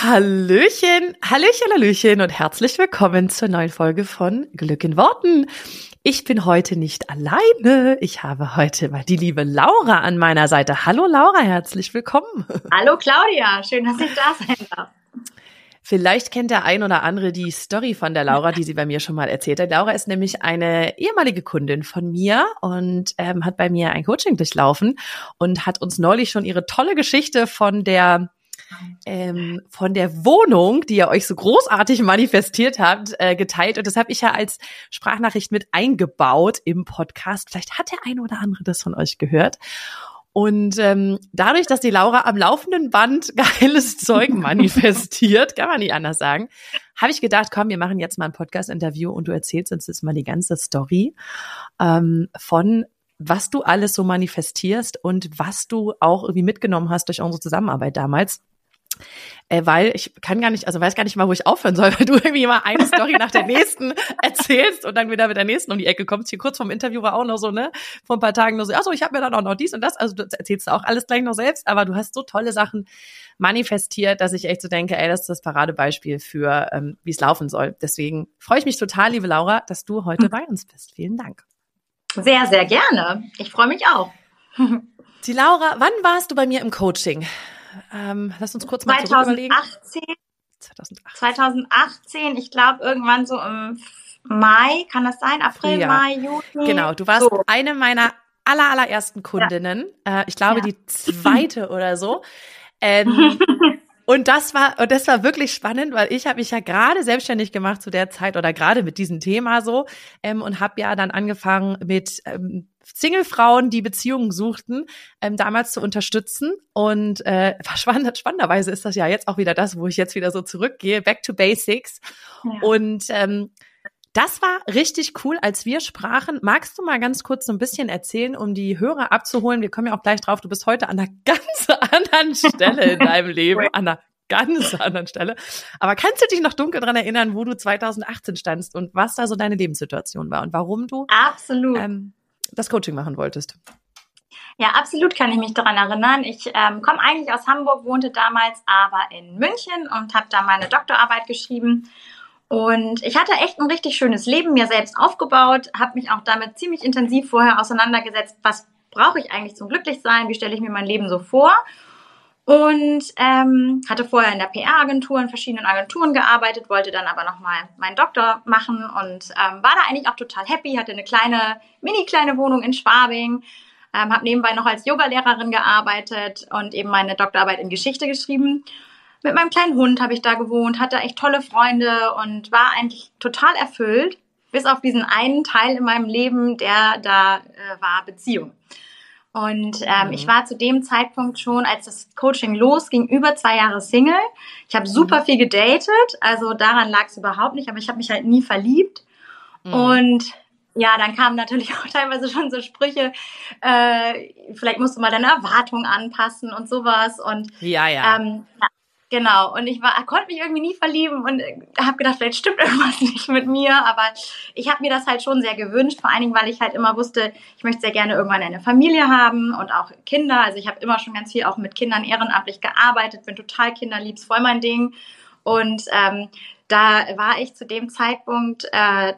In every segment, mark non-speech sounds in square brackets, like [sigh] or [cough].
Hallöchen, Hallöchen, Hallöchen und herzlich willkommen zur neuen Folge von Glück in Worten. Ich bin heute nicht alleine. Ich habe heute mal die liebe Laura an meiner Seite. Hallo Laura, herzlich willkommen. Hallo Claudia, schön, dass ich da sein darf. Vielleicht kennt der ein oder andere die Story von der Laura, die sie bei mir schon mal erzählt hat. Laura ist nämlich eine ehemalige Kundin von mir und ähm, hat bei mir ein Coaching durchlaufen und hat uns neulich schon ihre tolle Geschichte von der ähm, von der Wohnung, die ihr euch so großartig manifestiert habt, äh, geteilt. Und das habe ich ja als Sprachnachricht mit eingebaut im Podcast. Vielleicht hat der eine oder andere das von euch gehört. Und ähm, dadurch, dass die Laura am laufenden Band [laughs] geiles Zeug [laughs] manifestiert, kann man nicht anders sagen, habe ich gedacht, komm, wir machen jetzt mal ein Podcast-Interview und du erzählst uns jetzt mal die ganze Story ähm, von was du alles so manifestierst und was du auch irgendwie mitgenommen hast durch unsere Zusammenarbeit damals. Äh, weil ich kann gar nicht, also weiß gar nicht mal, wo ich aufhören soll, [laughs] weil du irgendwie immer eine Story nach der nächsten [laughs] erzählst und dann wieder mit der nächsten um die Ecke kommst. Hier kurz vom Interview war auch noch so, ne, vor ein paar Tagen nur so, ach so, ich habe mir dann auch noch dies und das, also du erzählst auch alles gleich noch selbst, aber du hast so tolle Sachen manifestiert, dass ich echt so denke, ey, das ist das Paradebeispiel für, ähm, wie es laufen soll. Deswegen freue ich mich total, liebe Laura, dass du heute hm. bei uns bist. Vielen Dank. Sehr, sehr gerne. Ich freue mich auch. Die Laura, wann warst du bei mir im Coaching? Ähm, lass uns kurz mal 2018, 2018. 2018, ich glaube irgendwann so im Mai, kann das sein? April, Frühjahr. Mai, Juni? Genau, du warst so. eine meiner aller, allerersten Kundinnen. Ja. Äh, ich glaube, ja. die zweite [laughs] oder so. Ähm, Und das war, und das war wirklich spannend, weil ich habe mich ja gerade selbstständig gemacht zu der Zeit oder gerade mit diesem Thema so ähm, und habe ja dann angefangen mit ähm, Single-Frauen, die Beziehungen suchten, ähm, damals zu unterstützen. Und äh, [laughs] spannend, spannenderweise ist das ja jetzt auch wieder das, wo ich jetzt wieder so zurückgehe, back to basics. Ja. Und ähm, das war richtig cool, als wir sprachen. Magst du mal ganz kurz so ein bisschen erzählen, um die Hörer abzuholen? Wir kommen ja auch gleich drauf. Du bist heute an einer [laughs] ganz anderen Stelle in deinem Leben, [laughs] an einer ganz anderen Stelle. Aber kannst du dich noch dunkel dran erinnern, wo du 2018 standst und was da so deine Lebenssituation war und warum du absolut ähm, das Coaching machen wolltest? Ja, absolut kann ich mich daran erinnern. Ich ähm, komme eigentlich aus Hamburg, wohnte damals aber in München und habe da meine Doktorarbeit geschrieben und ich hatte echt ein richtig schönes Leben mir selbst aufgebaut, habe mich auch damit ziemlich intensiv vorher auseinandergesetzt, was brauche ich eigentlich zum Glücklichsein, wie stelle ich mir mein Leben so vor. Und ähm, hatte vorher in der PR-Agentur, in verschiedenen Agenturen gearbeitet, wollte dann aber nochmal meinen Doktor machen und ähm, war da eigentlich auch total happy, hatte eine kleine, mini kleine Wohnung in Schwabing, ähm, habe nebenbei noch als Yogalehrerin gearbeitet und eben meine Doktorarbeit in Geschichte geschrieben mit meinem kleinen Hund habe ich da gewohnt, hatte echt tolle Freunde und war eigentlich total erfüllt, bis auf diesen einen Teil in meinem Leben, der da äh, war Beziehung. Und ähm, mhm. ich war zu dem Zeitpunkt schon, als das Coaching losging, über zwei Jahre Single. Ich habe super mhm. viel gedatet, also daran lag es überhaupt nicht, aber ich habe mich halt nie verliebt. Mhm. Und ja, dann kamen natürlich [laughs] auch teilweise schon so Sprüche, äh, vielleicht musst du mal deine Erwartungen anpassen und sowas. Und ja, ja. Ähm, ja Genau, und ich war, konnte mich irgendwie nie verlieben und äh, habe gedacht, vielleicht stimmt [laughs] irgendwas nicht mit mir, aber ich habe mir das halt schon sehr gewünscht, vor allen Dingen, weil ich halt immer wusste, ich möchte sehr gerne irgendwann eine Familie haben und auch Kinder. Also ich habe immer schon ganz viel auch mit Kindern ehrenamtlich gearbeitet, bin total kinderliebs, voll mein Ding. Und ähm, da war ich zu dem Zeitpunkt äh,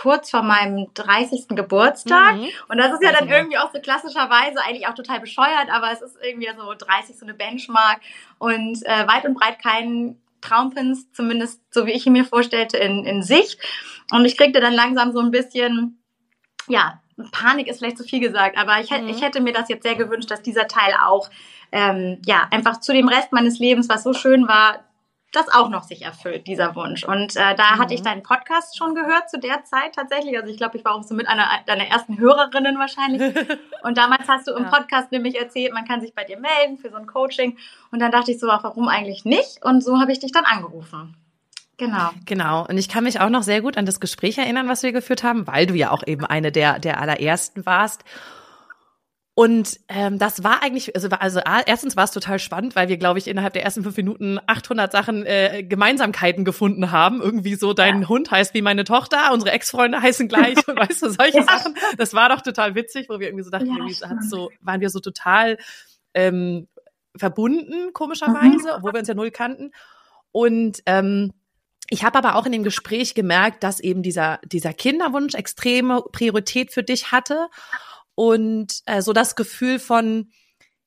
kurz vor meinem 30. Geburtstag. Mhm. Und das ist ja dann irgendwie auch so klassischerweise eigentlich auch total bescheuert, aber es ist irgendwie so 30 so eine Benchmark und äh, weit und breit kein Traumpins, zumindest so wie ich ihn mir vorstellte, in, in Sicht. Und ich kriegte dann langsam so ein bisschen, ja, Panik ist vielleicht zu viel gesagt, aber ich, mhm. ich hätte mir das jetzt sehr gewünscht, dass dieser Teil auch ähm, ja einfach zu dem Rest meines Lebens, was so schön war, das auch noch sich erfüllt, dieser Wunsch. Und äh, da mhm. hatte ich mhm. deinen Podcast schon gehört zu der Zeit tatsächlich. Also ich glaube, ich war auch so mit einer deiner ersten Hörerinnen wahrscheinlich. [laughs] Und damals hast du im ja. Podcast nämlich erzählt, man kann sich bei dir melden für so ein Coaching. Und dann dachte ich so, warum eigentlich nicht? Und so habe ich dich dann angerufen. Genau. Genau. Und ich kann mich auch noch sehr gut an das Gespräch erinnern, was wir geführt haben, weil du ja auch eben eine der, der allerersten warst. Und ähm, das war eigentlich, also, also erstens war es total spannend, weil wir, glaube ich, innerhalb der ersten fünf Minuten 800 Sachen äh, Gemeinsamkeiten gefunden haben. Irgendwie so, dein ja. Hund heißt wie meine Tochter, unsere Ex-Freunde heißen gleich und [laughs] weißt du, solche ja. Sachen. Das war doch total witzig, wo wir irgendwie so dachten, ja, irgendwie hat so, waren wir so total ähm, verbunden, komischerweise, mhm. obwohl wir uns ja null kannten. Und ähm, ich habe aber auch in dem Gespräch gemerkt, dass eben dieser, dieser Kinderwunsch extreme Priorität für dich hatte und äh, so das Gefühl von,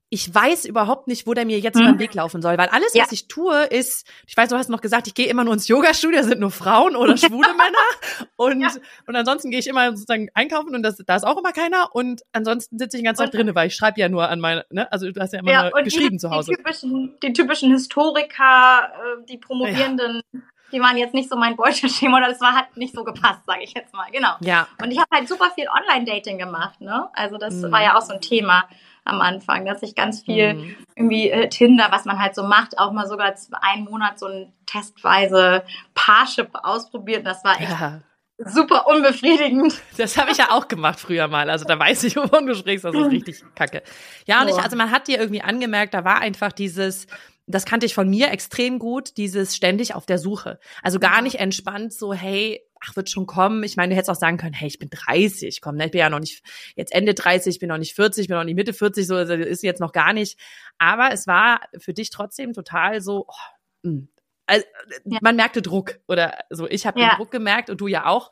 ich weiß überhaupt nicht, wo der mir jetzt mhm. über den Weg laufen soll, weil alles, ja. was ich tue, ist, ich weiß, du hast noch gesagt, ich gehe immer nur ins Yoga-Studio, sind nur Frauen oder [laughs] schwule Männer und ja. und ansonsten gehe ich immer sozusagen einkaufen und das, da ist auch immer keiner und ansonsten sitze ich den ganzen Tag drinnen, weil ich schreibe ja nur an meine, ne, also du hast ja immer ja, geschrieben die, zu Hause. Die typischen, die typischen Historiker, äh, die promovierenden die waren jetzt nicht so mein Beuteschema oder das war, hat nicht so gepasst, sage ich jetzt mal. Genau. Ja. Und ich habe halt super viel Online-Dating gemacht, ne? Also das mhm. war ja auch so ein Thema am Anfang, dass ich ganz viel mhm. irgendwie äh, Tinder, was man halt so macht, auch mal sogar einen Monat so ein testweise Parship ausprobiert. Das war echt ja. super unbefriedigend. Das habe ich ja auch gemacht früher mal. Also da weiß ich, wovon du sprichst. Das ist [laughs] richtig kacke. Ja, und ich, also man hat dir irgendwie angemerkt, da war einfach dieses, das kannte ich von mir extrem gut, dieses ständig auf der Suche. Also gar nicht entspannt, so, hey, ach, wird schon kommen. Ich meine, du hättest auch sagen können, hey, ich bin 30, komm, ne? ich bin ja noch nicht jetzt Ende 30, ich bin noch nicht 40, ich bin noch nicht Mitte 40, so also ist jetzt noch gar nicht. Aber es war für dich trotzdem total so, oh, hm. also, ja. man merkte Druck oder so. Ich habe ja. den Druck gemerkt und du ja auch.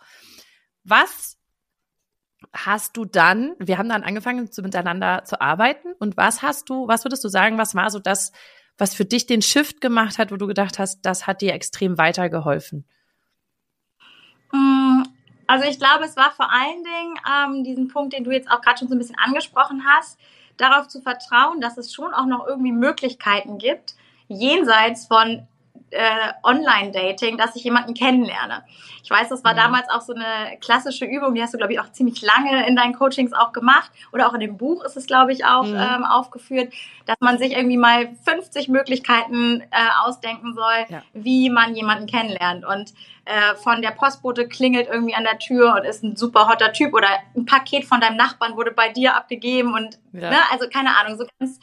Was hast du dann, wir haben dann angefangen, zu, miteinander zu arbeiten und was hast du, was würdest du sagen, was war so das, was für dich den Shift gemacht hat, wo du gedacht hast, das hat dir extrem weitergeholfen? Mm, also ich glaube, es war vor allen Dingen ähm, diesen Punkt, den du jetzt auch gerade schon so ein bisschen angesprochen hast, darauf zu vertrauen, dass es schon auch noch irgendwie Möglichkeiten gibt, jenseits von äh, Online-Dating, dass ich jemanden kennenlerne. Ich weiß, das war mhm. damals auch so eine klassische Übung, die hast du, glaube ich, auch ziemlich lange in deinen Coachings auch gemacht. Oder auch in dem Buch ist es, glaube ich, auch mhm. ähm, aufgeführt, dass man sich irgendwie mal 50 Möglichkeiten äh, ausdenken soll, ja. wie man jemanden kennenlernt. Und äh, von der Postbote klingelt irgendwie an der Tür und ist ein super hotter Typ oder ein Paket von deinem Nachbarn wurde bei dir abgegeben und ja. ne, also keine Ahnung, so ganz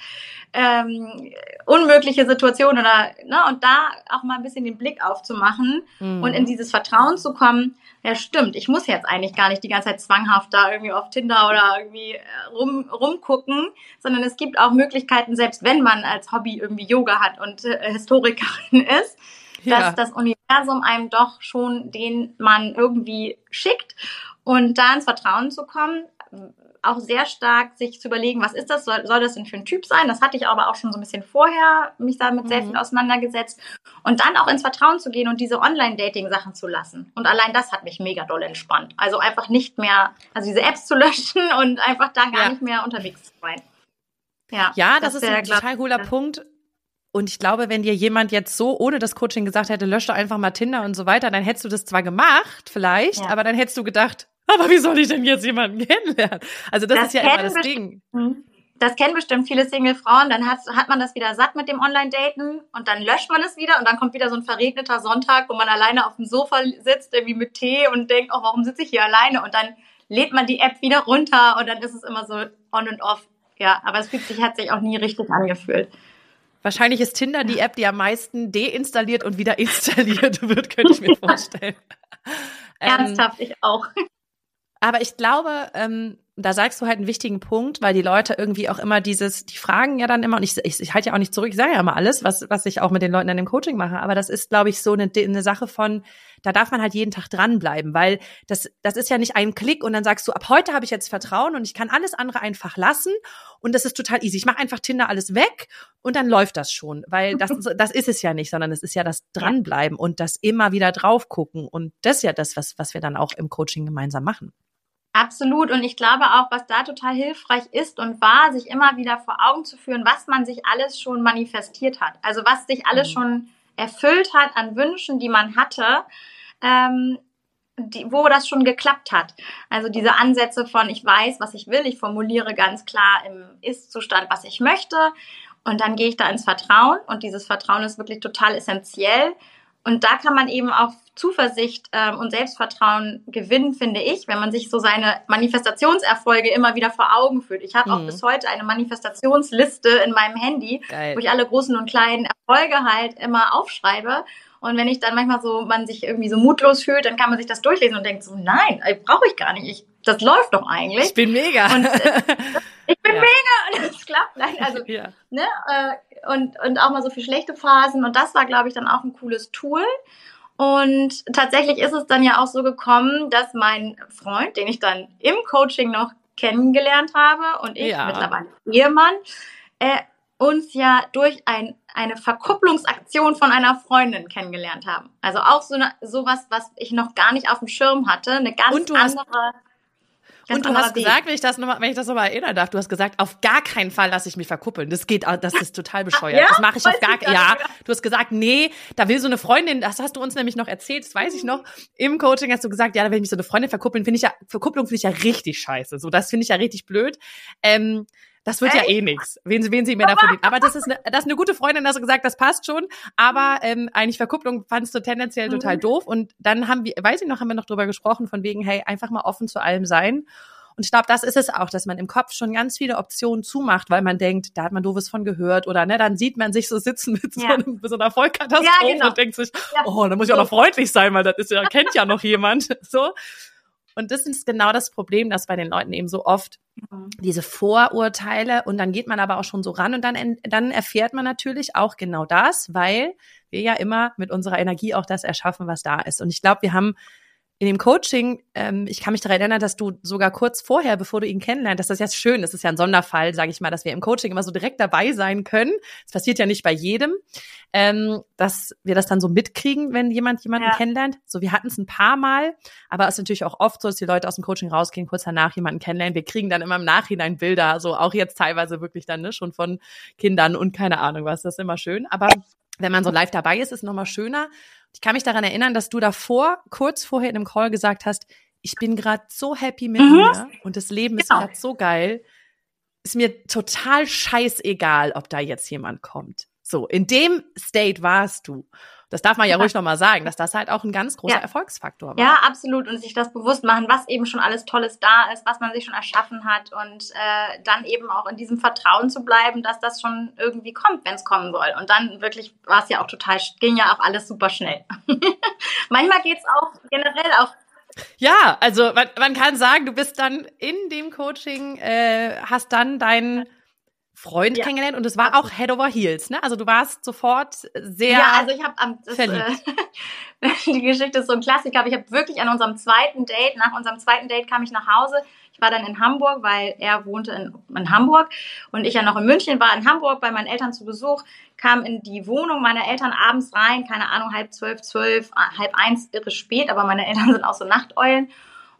ähm, unmögliche Situationen oder ne, und da auch mal ein bisschen den Blick aufzumachen mhm. und in dieses Vertrauen zu kommen, ja stimmt, ich muss jetzt eigentlich gar nicht die ganze Zeit zwanghaft da irgendwie auf Tinder oder irgendwie äh, rum, rumgucken, sondern es gibt auch Möglichkeiten, selbst wenn man als Hobby irgendwie Yoga hat und äh, Historikerin [laughs] ist, ja. dass das Universum einem doch schon den man irgendwie schickt und da ins Vertrauen zu kommen, auch sehr stark sich zu überlegen, was ist das, soll, soll das denn für ein Typ sein? Das hatte ich aber auch schon so ein bisschen vorher mich damit mhm. sehr viel auseinandergesetzt und dann auch ins Vertrauen zu gehen und diese Online-Dating-Sachen zu lassen. Und allein das hat mich mega doll entspannt. Also einfach nicht mehr, also diese Apps zu löschen [laughs] und einfach da gar ja. nicht mehr unterwegs zu sein. Ja, ja das, das ist ein total cooler Punkt. Und ich glaube, wenn dir jemand jetzt so ohne das Coaching gesagt hätte, lösche einfach mal Tinder und so weiter, dann hättest du das zwar gemacht, vielleicht, ja. aber dann hättest du gedacht, [laughs] aber wie soll ich denn jetzt jemanden [laughs] kennenlernen? Also das, das ist ja immer das Ding. Mhm. Das kennen bestimmt viele Single-Frauen. Dann hat, hat man das wieder satt mit dem Online-Daten und dann löscht man es wieder und dann kommt wieder so ein verregneter Sonntag, wo man alleine auf dem Sofa sitzt, irgendwie mit Tee und denkt, oh, warum sitze ich hier alleine? Und dann lädt man die App wieder runter und dann ist es immer so on und off. Ja, aber es fühlt sich, hat sich auch nie richtig angefühlt. Wahrscheinlich ist Tinder die App, die am meisten deinstalliert und wieder installiert [laughs] wird, könnte ich mir vorstellen. [laughs] Ernsthaft, ähm, ich auch. Aber ich glaube, ähm, da sagst du halt einen wichtigen Punkt, weil die Leute irgendwie auch immer dieses, die fragen ja dann immer, und ich, ich, ich halte ja auch nicht zurück, ich sage ja immer alles, was, was ich auch mit den Leuten in dem Coaching mache, aber das ist, glaube ich, so eine, eine Sache von, da darf man halt jeden Tag dranbleiben, weil das, das ist ja nicht ein Klick und dann sagst du, ab heute habe ich jetzt Vertrauen und ich kann alles andere einfach lassen und das ist total easy. Ich mache einfach Tinder alles weg und dann läuft das schon, weil das, [laughs] das ist es ja nicht, sondern es ist ja das Dranbleiben und das immer wieder drauf gucken und das ist ja das, was, was wir dann auch im Coaching gemeinsam machen. Absolut. Und ich glaube auch, was da total hilfreich ist und war, sich immer wieder vor Augen zu führen, was man sich alles schon manifestiert hat. Also was sich alles mhm. schon erfüllt hat an Wünschen, die man hatte, ähm, die, wo das schon geklappt hat. Also diese Ansätze von, ich weiß, was ich will, ich formuliere ganz klar im Ist-Zustand, was ich möchte. Und dann gehe ich da ins Vertrauen. Und dieses Vertrauen ist wirklich total essentiell und da kann man eben auch Zuversicht ähm, und Selbstvertrauen gewinnen, finde ich, wenn man sich so seine Manifestationserfolge immer wieder vor Augen führt. Ich habe mhm. auch bis heute eine Manifestationsliste in meinem Handy, Geil. wo ich alle großen und kleinen Erfolge halt immer aufschreibe. Und wenn ich dann manchmal so, man sich irgendwie so mutlos fühlt, dann kann man sich das durchlesen und denkt so, nein, brauche ich gar nicht. Ich, das läuft doch eigentlich. Ich bin mega. Und, äh, [laughs] ich bin ja. mega und es klappt. Nein, also, ja. ne, äh, und, und auch mal so für schlechte Phasen. Und das war, glaube ich, dann auch ein cooles Tool. Und tatsächlich ist es dann ja auch so gekommen, dass mein Freund, den ich dann im Coaching noch kennengelernt habe und ich ja. mittlerweile Ehemann, äh, uns ja durch ein, eine Verkupplungsaktion von einer Freundin kennengelernt haben. Also auch so eine, sowas, was ich noch gar nicht auf dem Schirm hatte, eine ganz andere. Hast, und du hast Weg. gesagt, wenn ich das nochmal, wenn ich das nochmal erinnern darf, du hast gesagt, auf gar keinen Fall lasse ich mich verkuppeln. Das geht, das ist total bescheuert. Ja? Das mache ich auf gar, keinen ja. Du hast gesagt, nee, da will so eine Freundin, das hast du uns nämlich noch erzählt, das weiß ich noch. Im Coaching hast du gesagt, ja, da will ich mich so eine Freundin verkuppeln, finde ich ja, Verkupplung finde ich ja richtig scheiße. So, das finde ich ja richtig blöd. Ähm, das wird Echt? ja eh nix. Wen, wen sie mir davon nehmen. Aber das ist, eine, das ist eine gute Freundin, hast du gesagt, das passt schon. Aber ähm, eigentlich Verkupplung fandst du tendenziell total mhm. doof. Und dann haben wir, weiß ich noch, haben wir noch drüber gesprochen, von wegen, hey, einfach mal offen zu allem sein. Und ich glaube, das ist es auch, dass man im Kopf schon ganz viele Optionen zumacht, weil man denkt, da hat man doofes von gehört oder ne, dann sieht man sich so sitzen mit, ja. so, einem, mit so, einer Vollkatastrophe ja, genau. und denkt sich, ja. oh, da muss ich auch noch freundlich sein, weil das ist ja, kennt ja noch jemand. [laughs] So. Und das ist genau das Problem, dass bei den Leuten eben so oft mhm. diese Vorurteile und dann geht man aber auch schon so ran und dann, dann erfährt man natürlich auch genau das, weil wir ja immer mit unserer Energie auch das erschaffen, was da ist. Und ich glaube, wir haben in dem Coaching, ähm, ich kann mich daran erinnern, dass du sogar kurz vorher, bevor du ihn kennenlernst, dass das ja schön, das ist ja ein Sonderfall, sage ich mal, dass wir im Coaching immer so direkt dabei sein können. Das passiert ja nicht bei jedem, ähm, dass wir das dann so mitkriegen, wenn jemand jemanden ja. kennenlernt. So, wir hatten es ein paar Mal, aber es ist natürlich auch oft so, dass die Leute aus dem Coaching rausgehen, kurz danach jemanden kennenlernen. Wir kriegen dann immer im Nachhinein Bilder, so auch jetzt teilweise wirklich dann ne, schon von Kindern und keine Ahnung was. Das ist immer schön, aber wenn man so live dabei ist, ist es nochmal schöner, ich kann mich daran erinnern, dass du davor, kurz vorher in einem Call gesagt hast, ich bin gerade so happy mit mhm. mir und das Leben ist genau. gerade so geil. Ist mir total scheißegal, ob da jetzt jemand kommt. So, in dem State warst du. Das darf man ja, ruhig nochmal sagen, dass das halt auch ein ganz großer ja. Erfolgsfaktor war. Ja, absolut. Und sich das bewusst machen, was eben schon alles Tolles da ist, was man sich schon erschaffen hat und äh, dann eben auch in diesem Vertrauen zu bleiben, dass das schon irgendwie kommt, wenn es kommen soll. Und dann wirklich war es ja auch total, ging ja auch alles super schnell. [laughs] Manchmal geht es auch generell auch ja, also man, man, kann sagen, du bist dann in dem Coaching, äh, hast dann deinen Freund ja. kennengelernt und es war auch Head over Heels, ne? Also du warst sofort sehr Ja, also ich habe am äh, [laughs] die Geschichte ist so ein Klassiker, aber ich habe wirklich an unserem zweiten Date, nach unserem zweiten Date kam ich nach Hause. Ich war dann in Hamburg, weil er wohnte in, in Hamburg und ich ja noch in München war in Hamburg bei meinen Eltern zu Besuch, kam in die Wohnung meiner Eltern abends rein, keine Ahnung, halb zwölf, zwölf, halb eins, irre spät, aber meine Eltern [laughs] sind auch so Nachteulen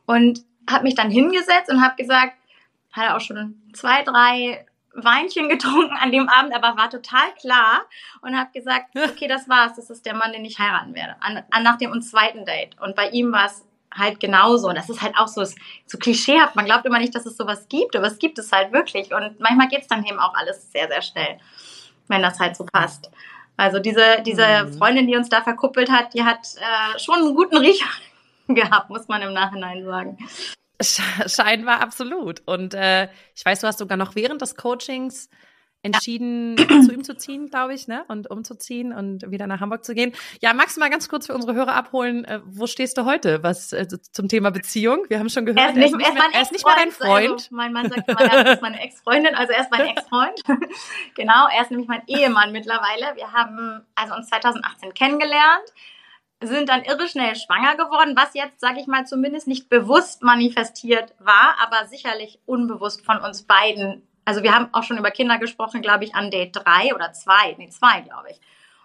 und habe mich dann hingesetzt und habe gesagt, hatte auch schon zwei, drei Weinchen getrunken an dem Abend, aber war total klar und habe gesagt, okay, das war's, das ist der Mann, den ich heiraten werde. An, an nach dem zweiten Date. Und bei ihm war es halt genauso. Und das ist halt auch so, so klischeehaft. Man glaubt immer nicht, dass es sowas gibt, aber es gibt es halt wirklich. Und manchmal geht's dann eben auch alles sehr, sehr schnell, wenn das halt so passt. Also diese, diese mhm. Freundin, die uns da verkuppelt hat, die hat äh, schon einen guten Riecher [laughs] gehabt, muss man im Nachhinein sagen. Scheinbar absolut. Und äh, ich weiß, du hast sogar noch während des Coachings entschieden, ja. zu ihm zu ziehen, glaube ich, ne? Und umzuziehen und wieder nach Hamburg zu gehen. Ja, magst du mal ganz kurz für unsere Hörer abholen, äh, wo stehst du heute, was äh, zum Thema Beziehung? Wir haben schon gehört, er ist nicht, er ist nicht, mehr, er ist nicht mehr dein Freund. Also, mein Mann sagt immer, er ist meine Ex-Freundin, also er ist mein Ex-Freund. [laughs] genau, er ist nämlich mein Ehemann mittlerweile. Wir haben also uns 2018 kennengelernt sind dann irre schnell schwanger geworden, was jetzt, sage ich mal, zumindest nicht bewusst manifestiert war, aber sicherlich unbewusst von uns beiden. Also wir haben auch schon über Kinder gesprochen, glaube ich, an Date drei oder zwei, nee, zwei, glaube ich.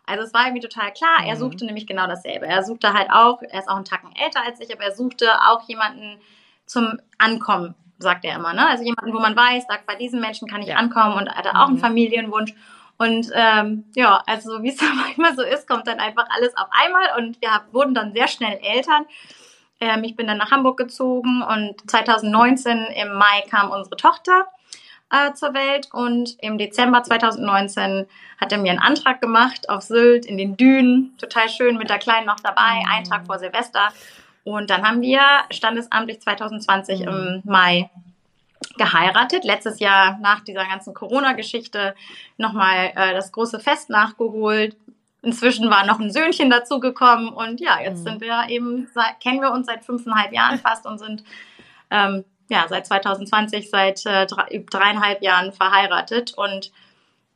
Also es war irgendwie total klar, er mhm. suchte nämlich genau dasselbe. Er suchte halt auch, er ist auch einen Tacken älter als ich, aber er suchte auch jemanden zum Ankommen, sagt er immer. Ne? Also jemanden, wo man weiß, sagt, bei diesem Menschen kann ich ja. ankommen und er hatte auch einen mhm. Familienwunsch. Und ähm, ja, also wie es [laughs] dann manchmal so ist, kommt dann einfach alles auf einmal und wir wurden dann sehr schnell Eltern. Ähm, ich bin dann nach Hamburg gezogen und 2019 im Mai kam unsere Tochter. äh, zur Welt und im Dezember 2019 hat er mir einen Antrag gemacht auf Sylt in den Dünen, total schön mit der Kleinen noch dabei, mhm. einen Tag vor Silvester. Und dann haben wir standesamtlich 2020 mhm. im Mai geheiratet. Letztes Jahr nach dieser ganzen Corona-Geschichte nochmal äh, das große Fest nachgeholt. Inzwischen war noch ein Söhnchen dazugekommen und ja, jetzt mhm. sind wir eben, kennen wir uns seit fünfeinhalb Jahren [laughs] fast und sind ähm, ja seit 2020 seit äh, drei, dreieinhalb Jahren verheiratet und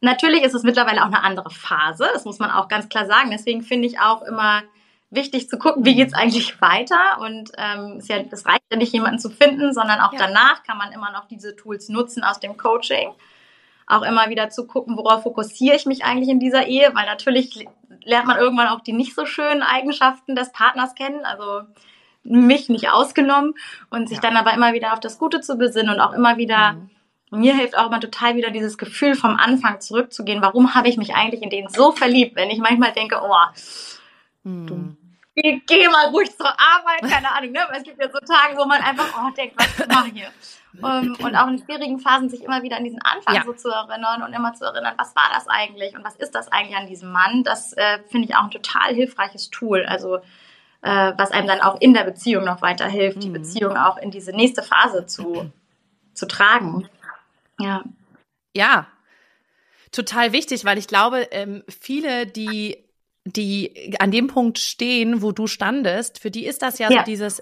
natürlich ist es mittlerweile auch eine andere Phase, das muss man auch ganz klar sagen. Deswegen finde ich auch immer wichtig zu gucken, wie geht's eigentlich weiter. Und ähm, es, ja, es reicht ja nicht, jemanden zu finden, sondern auch ja. danach kann man immer noch diese Tools nutzen aus dem Coaching. Auch immer wieder zu gucken, worauf fokussiere ich mich eigentlich in dieser Ehe, weil natürlich lernt man irgendwann auch die nicht so schönen Eigenschaften des Partners kennen, also mich nicht ausgenommen und sich ja. dann aber immer wieder auf das Gute zu besinnen und auch immer wieder mhm mir hilft auch immer total wieder dieses Gefühl vom Anfang zurückzugehen. Warum habe ich mich eigentlich in den so verliebt? Wenn ich manchmal denke, oh, hm. Geh, geh, mal ruhig zur Arbeit, keine Ahnung, ne? es gibt ja so Tage, wo man einfach, oh, denkt, was mache ich hier? Um, und auch in schwierigen Phasen sich immer wieder an diesen Anfang ja. so zu erinnern und immer zu erinnern, was war das eigentlich und was ist das eigentlich an diesem Mann? Das äh, finde ich auch ein total hilfreiches Tool. Also äh, was einem dann auch in der Beziehung noch weiterhilft, mhm. die Beziehung auch in diese nächste Phase zu, zu tragen. Ja. Ja, total wichtig, weil ich glaube, ähm, viele, die die an dem Punkt stehen, wo du standest, für die ist das ja, ja. so dieses,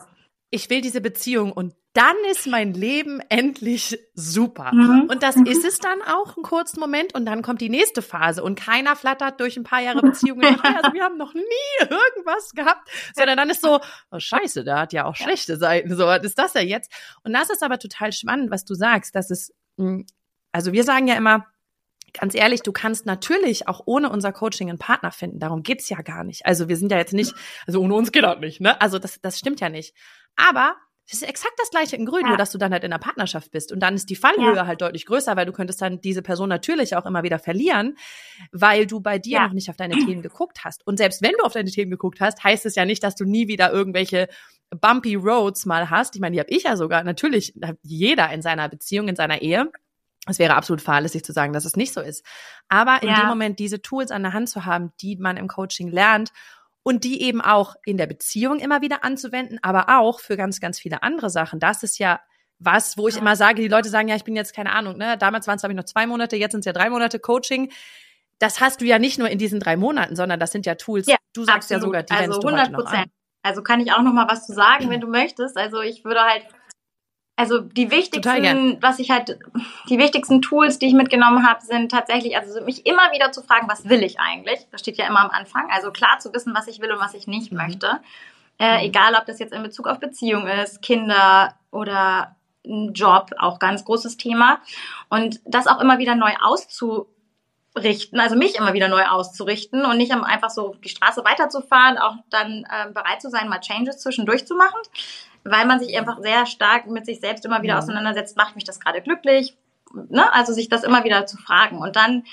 ich will diese Beziehung und dann ist mein Leben endlich super. Mhm. Und das mhm. ist es dann auch einen kurzen Moment und dann kommt die nächste Phase und keiner flattert durch ein paar Jahre Beziehung [laughs] also wir haben noch nie [laughs] irgendwas gehabt, sondern dann ist so, oh scheiße, der hat ja auch schlechte Seiten, so, was ist das ja jetzt? Und das ist aber total spannend, was du sagst, dass es, hm, also wir sagen ja immer, ganz ehrlich, du kannst natürlich auch ohne unser Coaching einen Partner finden. Darum geht's ja gar nicht. Also wir sind ja jetzt nicht, also ohne uns geht das nicht, ne? Also das, das stimmt ja nicht. Aber es ist exakt das gleiche in Grün, ja. nur dass du dann halt in einer Partnerschaft bist. Und dann ist die Fallhöhe ja. halt deutlich größer, weil du könntest dann diese Person natürlich auch immer wieder verlieren, weil du bei dir ja. noch nicht auf deine Themen geguckt hast. Und selbst wenn du auf deine Themen geguckt hast, heißt es ja nicht, dass du nie wieder irgendwelche bumpy Roads mal hast. Ich meine, die habe ich ja sogar, natürlich jeder in seiner Beziehung, in seiner Ehe. Es wäre absolut fahrlässig zu sagen, dass es nicht so ist. Aber in ja. dem Moment diese Tools an der Hand zu haben, die man im Coaching lernt und die eben auch in der Beziehung immer wieder anzuwenden, aber auch für ganz, ganz viele andere Sachen. Das ist ja was, wo ich immer sage, die Leute sagen, ja, ich bin jetzt keine Ahnung, ne? Damals waren es, glaube ich, noch zwei Monate, jetzt sind es ja drei Monate Coaching. Das hast du ja nicht nur in diesen drei Monaten, sondern das sind ja Tools. Ja, du sagst absolut. ja sogar, die also 100 Prozent. Also kann ich auch noch mal was zu sagen, wenn du möchtest. Also ich würde halt also die wichtigsten, was ich halt, die wichtigsten Tools, die ich mitgenommen habe, sind tatsächlich, also mich immer wieder zu fragen, was will ich eigentlich? Das steht ja immer am Anfang. Also klar zu wissen, was ich will und was ich nicht mhm. möchte. Äh, mhm. Egal, ob das jetzt in Bezug auf Beziehung ist, Kinder oder ein Job, auch ganz großes Thema. Und das auch immer wieder neu auszurichten, also mich immer wieder neu auszurichten und nicht einfach so die Straße weiterzufahren, auch dann äh, bereit zu sein, mal Changes zwischendurch zu machen weil man sich einfach sehr stark mit sich selbst immer wieder ja. auseinandersetzt, macht mich das gerade glücklich? Ne? Also sich das immer wieder zu fragen und dann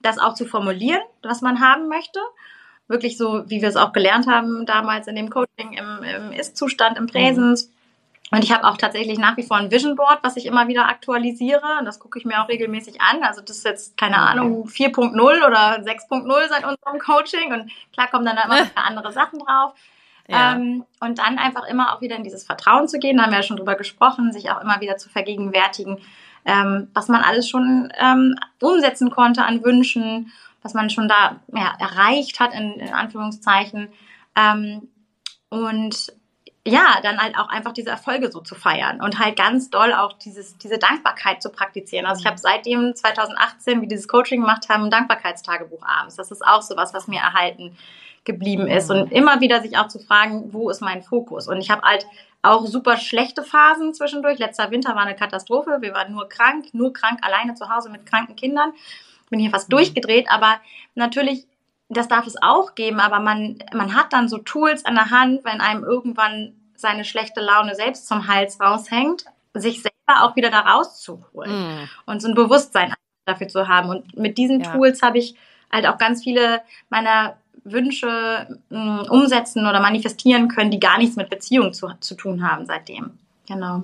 das auch zu formulieren, was man haben möchte. Wirklich so, wie wir es auch gelernt haben damals in dem Coaching im, im Ist-Zustand, im Präsens. Mhm. Und ich habe auch tatsächlich nach wie vor ein Vision Board, was ich immer wieder aktualisiere. Und das gucke ich mir auch regelmäßig an. Also das ist jetzt, keine Ahnung, 4.0 oder 6.0 seit unserem Coaching. Und klar kommen dann da immer andere Sachen drauf. Ja. Ähm, und dann einfach immer auch wieder in dieses Vertrauen zu gehen, da haben wir ja schon drüber gesprochen, sich auch immer wieder zu vergegenwärtigen, ähm, was man alles schon ähm, umsetzen konnte an Wünschen, was man schon da ja, erreicht hat, in, in Anführungszeichen. Ähm, und ja, dann halt auch einfach diese Erfolge so zu feiern und halt ganz doll auch dieses, diese Dankbarkeit zu praktizieren. Also ich habe seitdem 2018, wie dieses Coaching gemacht haben, ein Dankbarkeitstagebuch abends. Das ist auch sowas, was mir erhalten geblieben ist und immer wieder sich auch zu fragen, wo ist mein Fokus? Und ich habe halt auch super schlechte Phasen zwischendurch. Letzter Winter war eine Katastrophe. Wir waren nur krank, nur krank, alleine zu Hause mit kranken Kindern. Bin hier fast mhm. durchgedreht, aber natürlich, das darf es auch geben, aber man, man hat dann so Tools an der Hand, wenn einem irgendwann seine schlechte Laune selbst zum Hals raushängt, sich selber auch wieder da rauszuholen mm. und so ein Bewusstsein dafür zu haben. Und mit diesen ja. Tools habe ich halt auch ganz viele meiner Wünsche mh, umsetzen oder manifestieren können, die gar nichts mit Beziehung zu, zu tun haben seitdem. Genau.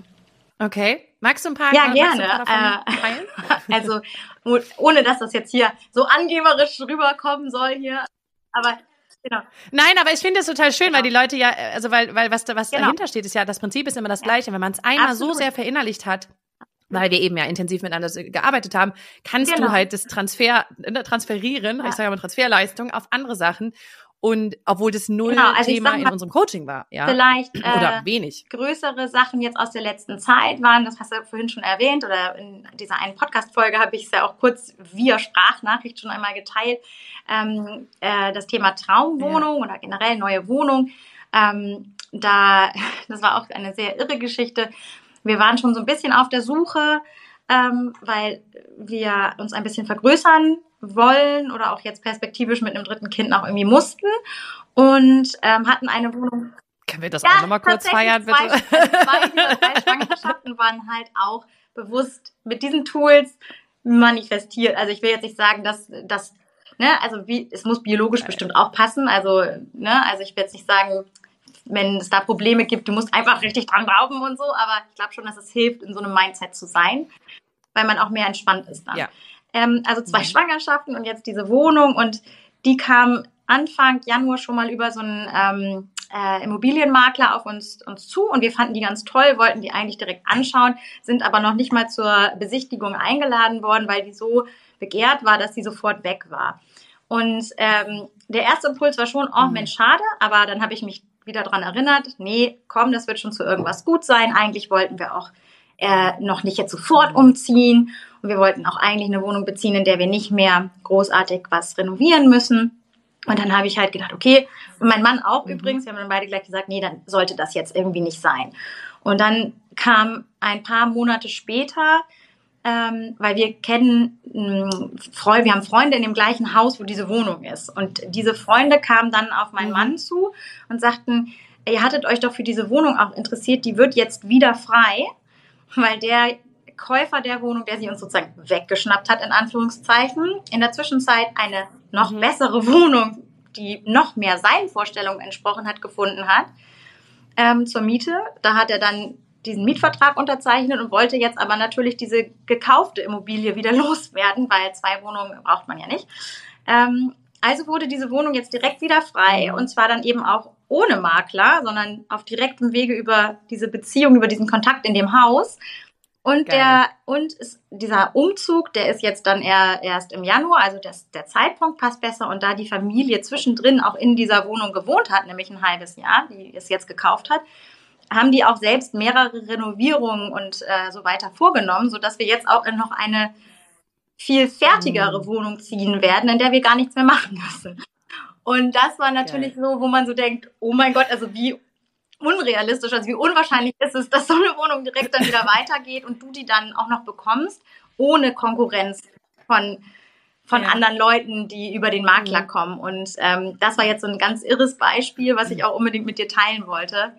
Okay. Magst du ein paar? Ja, gerne. Äh, [laughs] also ohne dass das jetzt hier so angeberisch rüberkommen soll hier, aber Genau. Nein, aber ich finde es total schön, genau. weil die Leute ja, also weil, weil was, was genau. dahinter steht, ist ja, das Prinzip ist immer das Gleiche. Wenn man es einmal Absolut. so sehr verinnerlicht hat, weil wir eben ja intensiv miteinander gearbeitet haben, kannst genau. du halt das Transfer, ne, transferieren, ja. ich sage mal Transferleistung, auf andere Sachen. Und obwohl das null genau, also Thema mal, in unserem Coaching war, ja. Vielleicht oder äh, wenig. Größere Sachen jetzt aus der letzten Zeit waren, das hast du vorhin schon erwähnt, oder in dieser einen Podcast-Folge habe ich es ja auch kurz via Sprachnachricht schon einmal geteilt. Ähm, äh, das Thema Traumwohnung ja. oder generell neue Wohnung. Ähm, da, [laughs] das war auch eine sehr irre Geschichte. Wir waren schon so ein bisschen auf der Suche, ähm, weil wir uns ein bisschen vergrößern wollen oder auch jetzt perspektivisch mit einem dritten Kind noch irgendwie mussten und ähm, hatten eine Wohnung. Können wir das ja, auch nochmal kurz feiern, bitte? Zwei, [laughs] zwei drei Schwangerschaften waren halt auch bewusst mit diesen Tools manifestiert. Also ich will jetzt nicht sagen, dass, dass ne, also wie, es muss biologisch bestimmt auch passen. Also, ne, also ich will jetzt nicht sagen, wenn es da Probleme gibt, du musst einfach richtig dran glauben und so, aber ich glaube schon, dass es hilft, in so einem Mindset zu sein, weil man auch mehr entspannt ist dann. Ja. Ähm, also zwei mhm. Schwangerschaften und jetzt diese Wohnung und die kam Anfang Januar schon mal über so einen ähm, äh, Immobilienmakler auf uns, uns zu und wir fanden die ganz toll, wollten die eigentlich direkt anschauen, sind aber noch nicht mal zur Besichtigung eingeladen worden, weil die so begehrt war, dass sie sofort weg war. Und ähm, der erste Impuls war schon, oh mhm. Mensch, schade, aber dann habe ich mich wieder dran erinnert, nee, komm, das wird schon zu irgendwas gut sein. Eigentlich wollten wir auch äh, noch nicht jetzt sofort umziehen und wir wollten auch eigentlich eine Wohnung beziehen, in der wir nicht mehr großartig was renovieren müssen. Und dann habe ich halt gedacht, okay, und mein Mann auch mhm. übrigens, wir haben dann beide gleich gesagt, nee, dann sollte das jetzt irgendwie nicht sein. Und dann kam ein paar Monate später, ähm, weil wir kennen ähm, Freunde, wir haben Freunde in dem gleichen Haus, wo diese Wohnung ist. Und diese Freunde kamen dann auf meinen mhm. Mann zu und sagten, ihr hattet euch doch für diese Wohnung auch interessiert, die wird jetzt wieder frei, weil der Käufer der Wohnung, der sie uns sozusagen weggeschnappt hat, in Anführungszeichen, in der Zwischenzeit eine noch mhm. bessere [laughs] Wohnung, die noch mehr seinen Vorstellungen entsprochen hat, gefunden hat, ähm, zur Miete. Da hat er dann diesen Mietvertrag unterzeichnet und wollte jetzt aber natürlich diese gekaufte Immobilie wieder [laughs] loswerden, weil zwei Wohnungen braucht man ja nicht. Ähm, also wurde diese Wohnung jetzt direkt wieder frei und zwar dann eben auch ohne Makler, sondern auf direktem Wege über diese Beziehung, über diesen Kontakt in dem Haus. Und Geil. der und ist, dieser Umzug, der ist jetzt dann eher erst im Januar, also das, der Zeitpunkt passt besser. Und da die Familie zwischendrin auch in dieser Wohnung gewohnt hat, nämlich ein halbes Jahr, die es jetzt gekauft hat, haben die auch selbst mehrere Renovierungen und äh, so weiter vorgenommen, sodass wir jetzt auch in noch eine viel fertigere mhm. Wohnung ziehen werden, in der wir gar nichts mehr machen müssen. Und das war natürlich Geil. so, wo man so denkt, oh mein Gott, also wie unrealistisch, also wie unwahrscheinlich ist es, dass so eine Wohnung direkt dann wieder weitergeht und du die dann auch noch bekommst, ohne Konkurrenz von, von ja. anderen Leuten, die über den Makler mhm. kommen. Und ähm, das war jetzt so ein ganz irres Beispiel, was ich auch unbedingt mit dir teilen wollte.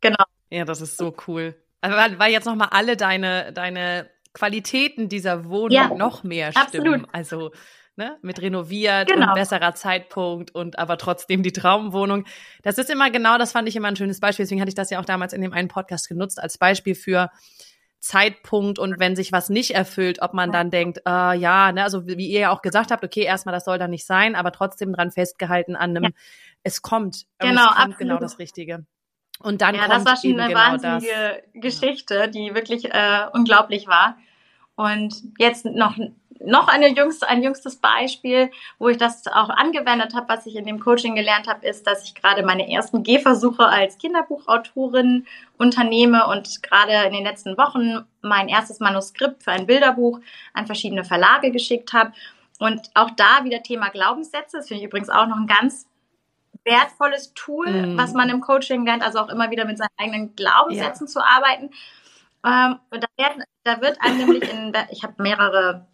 Genau. Ja, das ist so cool. Also weil jetzt nochmal alle deine, deine Qualitäten dieser Wohnung ja, noch mehr stimmen. Absolut. Also ne, mit renoviert genau. und besserer Zeitpunkt und aber trotzdem die Traumwohnung. Das ist immer genau, das fand ich immer ein schönes Beispiel. Deswegen hatte ich das ja auch damals in dem einen Podcast genutzt als Beispiel für Zeitpunkt und wenn sich was nicht erfüllt, ob man dann denkt, äh, ja, ne, also wie ihr ja auch gesagt habt, okay, erstmal das soll da nicht sein, aber trotzdem dran festgehalten an einem, ja. es kommt, genau, es kommt genau das Richtige. Und dann ja, kommt das war schon eine genau wahnsinnige das. Geschichte, die wirklich äh, unglaublich war. Und jetzt noch noch eine jüngste, ein jüngstes Beispiel, wo ich das auch angewendet habe, was ich in dem Coaching gelernt habe, ist, dass ich gerade meine ersten Gehversuche als Kinderbuchautorin unternehme und gerade in den letzten Wochen mein erstes Manuskript für ein Bilderbuch an verschiedene Verlage geschickt habe. Und auch da wieder Thema Glaubenssätze. Das finde ich übrigens auch noch ein ganz wertvolles Tool, mm. was man im Coaching lernt, also auch immer wieder mit seinen eigenen Glaubenssätzen ja. zu arbeiten. Ähm, und da, werden, da wird einem nämlich in, ich habe mehrere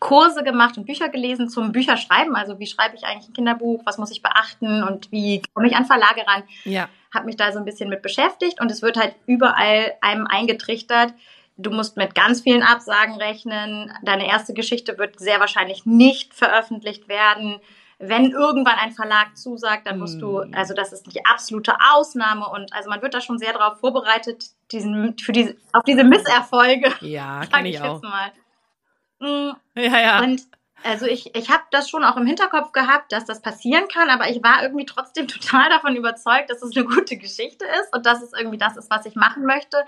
Kurse gemacht und Bücher gelesen zum Bücherschreiben. Also wie schreibe ich eigentlich ein Kinderbuch, was muss ich beachten und wie komme ich an Verlage ran. Ja. Habe mich da so ein bisschen mit beschäftigt und es wird halt überall einem eingetrichtert, du musst mit ganz vielen Absagen rechnen. Deine erste Geschichte wird sehr wahrscheinlich nicht veröffentlicht werden. Wenn irgendwann ein Verlag zusagt, dann musst du, Hm. also das ist die absolute Ausnahme und also man wird da schon sehr darauf vorbereitet, diesen, für diese, auf diese Misserfolge, [laughs] Ja, kann ich ich auch. jetzt mal. Mm, Ja, ja. Und also ich, ich habe das schon auch im Hinterkopf gehabt, dass das passieren kann, aber ich war irgendwie trotzdem [laughs] total davon überzeugt, dass es eine gute Geschichte ist und dass es irgendwie das ist, was ich machen möchte.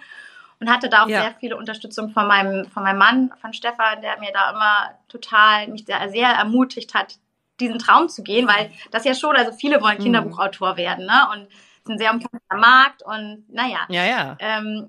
Und hatte da auch Ja. sehr viele Unterstützung von meinem, von meinem Mann, von Stefan, der mir da immer total, mich sehr, sehr ermutigt hat, diesen Traum zu gehen, weil das ja schon, also viele wollen Mhm. Kinderbuchautor werden, ne? Und sind sehr umkämpfter Markt und naja. Ja, ja. Ähm,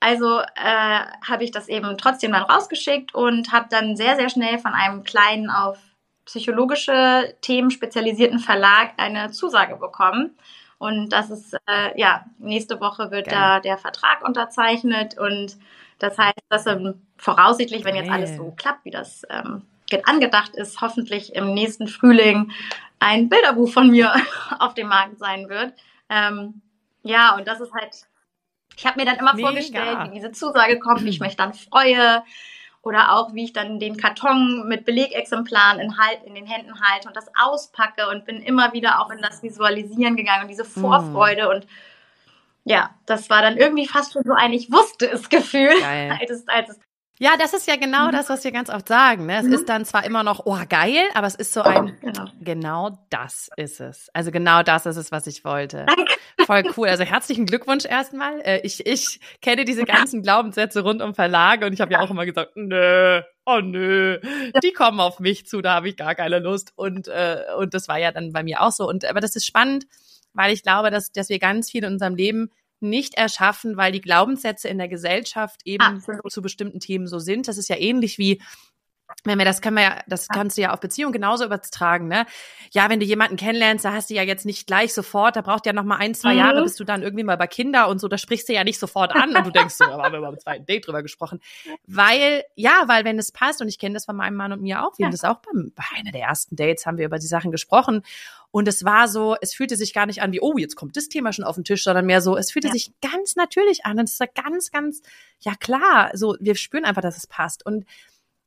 also äh, habe ich das eben trotzdem dann rausgeschickt und habe dann sehr, sehr schnell von einem kleinen auf psychologische Themen spezialisierten Verlag eine Zusage bekommen. Und das ist, äh, ja, nächste Woche wird Geil. da der Vertrag unterzeichnet und das heißt, dass ähm, voraussichtlich, wenn jetzt alles so klappt, wie das ähm, angedacht ist, hoffentlich im nächsten Frühling ein Bilderbuch von mir [laughs] auf dem Markt sein wird. Ähm, ja, und das ist halt, ich habe mir dann immer Mega. vorgestellt, wie diese Zusage kommt, wie ich mich dann freue oder auch wie ich dann den Karton mit Belegexemplaren in, halt, in den Händen halte und das auspacke und bin immer wieder auch in das Visualisieren gegangen und diese Vorfreude und ja, das war dann irgendwie fast schon so ein Ich wusste es Gefühl, [laughs] als es, als es Ja, das ist ja genau Mhm. das, was wir ganz oft sagen. Ne? Es Mhm. ist dann zwar immer noch, oh geil, aber es ist so ein, genau. genau das ist es. Also genau das ist es, was ich wollte. Danke. Voll cool. Also herzlichen Glückwunsch erstmal. Äh, Ich, ich kenne diese ganzen Glaubenssätze rund um Verlage und ich habe ja auch immer gesagt, nö, oh nö, die kommen auf mich zu, da habe ich gar keine Lust. Und, äh, und das war ja dann bei mir auch so. Und aber das ist spannend, weil ich glaube, dass, dass wir ganz viel in unserem Leben nicht erschaffen, weil die Glaubenssätze in der Gesellschaft eben Absolut. zu bestimmten Themen so sind. Das ist ja ähnlich wie wenn wir das können wir ja, das kannst du ja auf Beziehung genauso übertragen, ne? Ja, wenn du jemanden kennenlernst, da hast du ja jetzt nicht gleich sofort, da braucht ja noch mal ein, zwei Mhm. Jahre, bis du dann irgendwie mal bei Kinder und so, da sprichst du ja nicht sofort an und du denkst so, da haben wir beim zweiten Date drüber gesprochen. Weil, ja, weil wenn es passt, und ich kenne das von meinem Mann und mir auch, wir haben Ja. das auch beim, bei einer der ersten Dates haben wir über die Sachen gesprochen und es war so, es fühlte sich gar nicht an wie, oh, jetzt kommt das Thema schon auf den Tisch, sondern mehr so, es fühlte Ja. sich ganz natürlich an und es war ganz, ganz, ja klar, so, wir spüren einfach, dass es passt und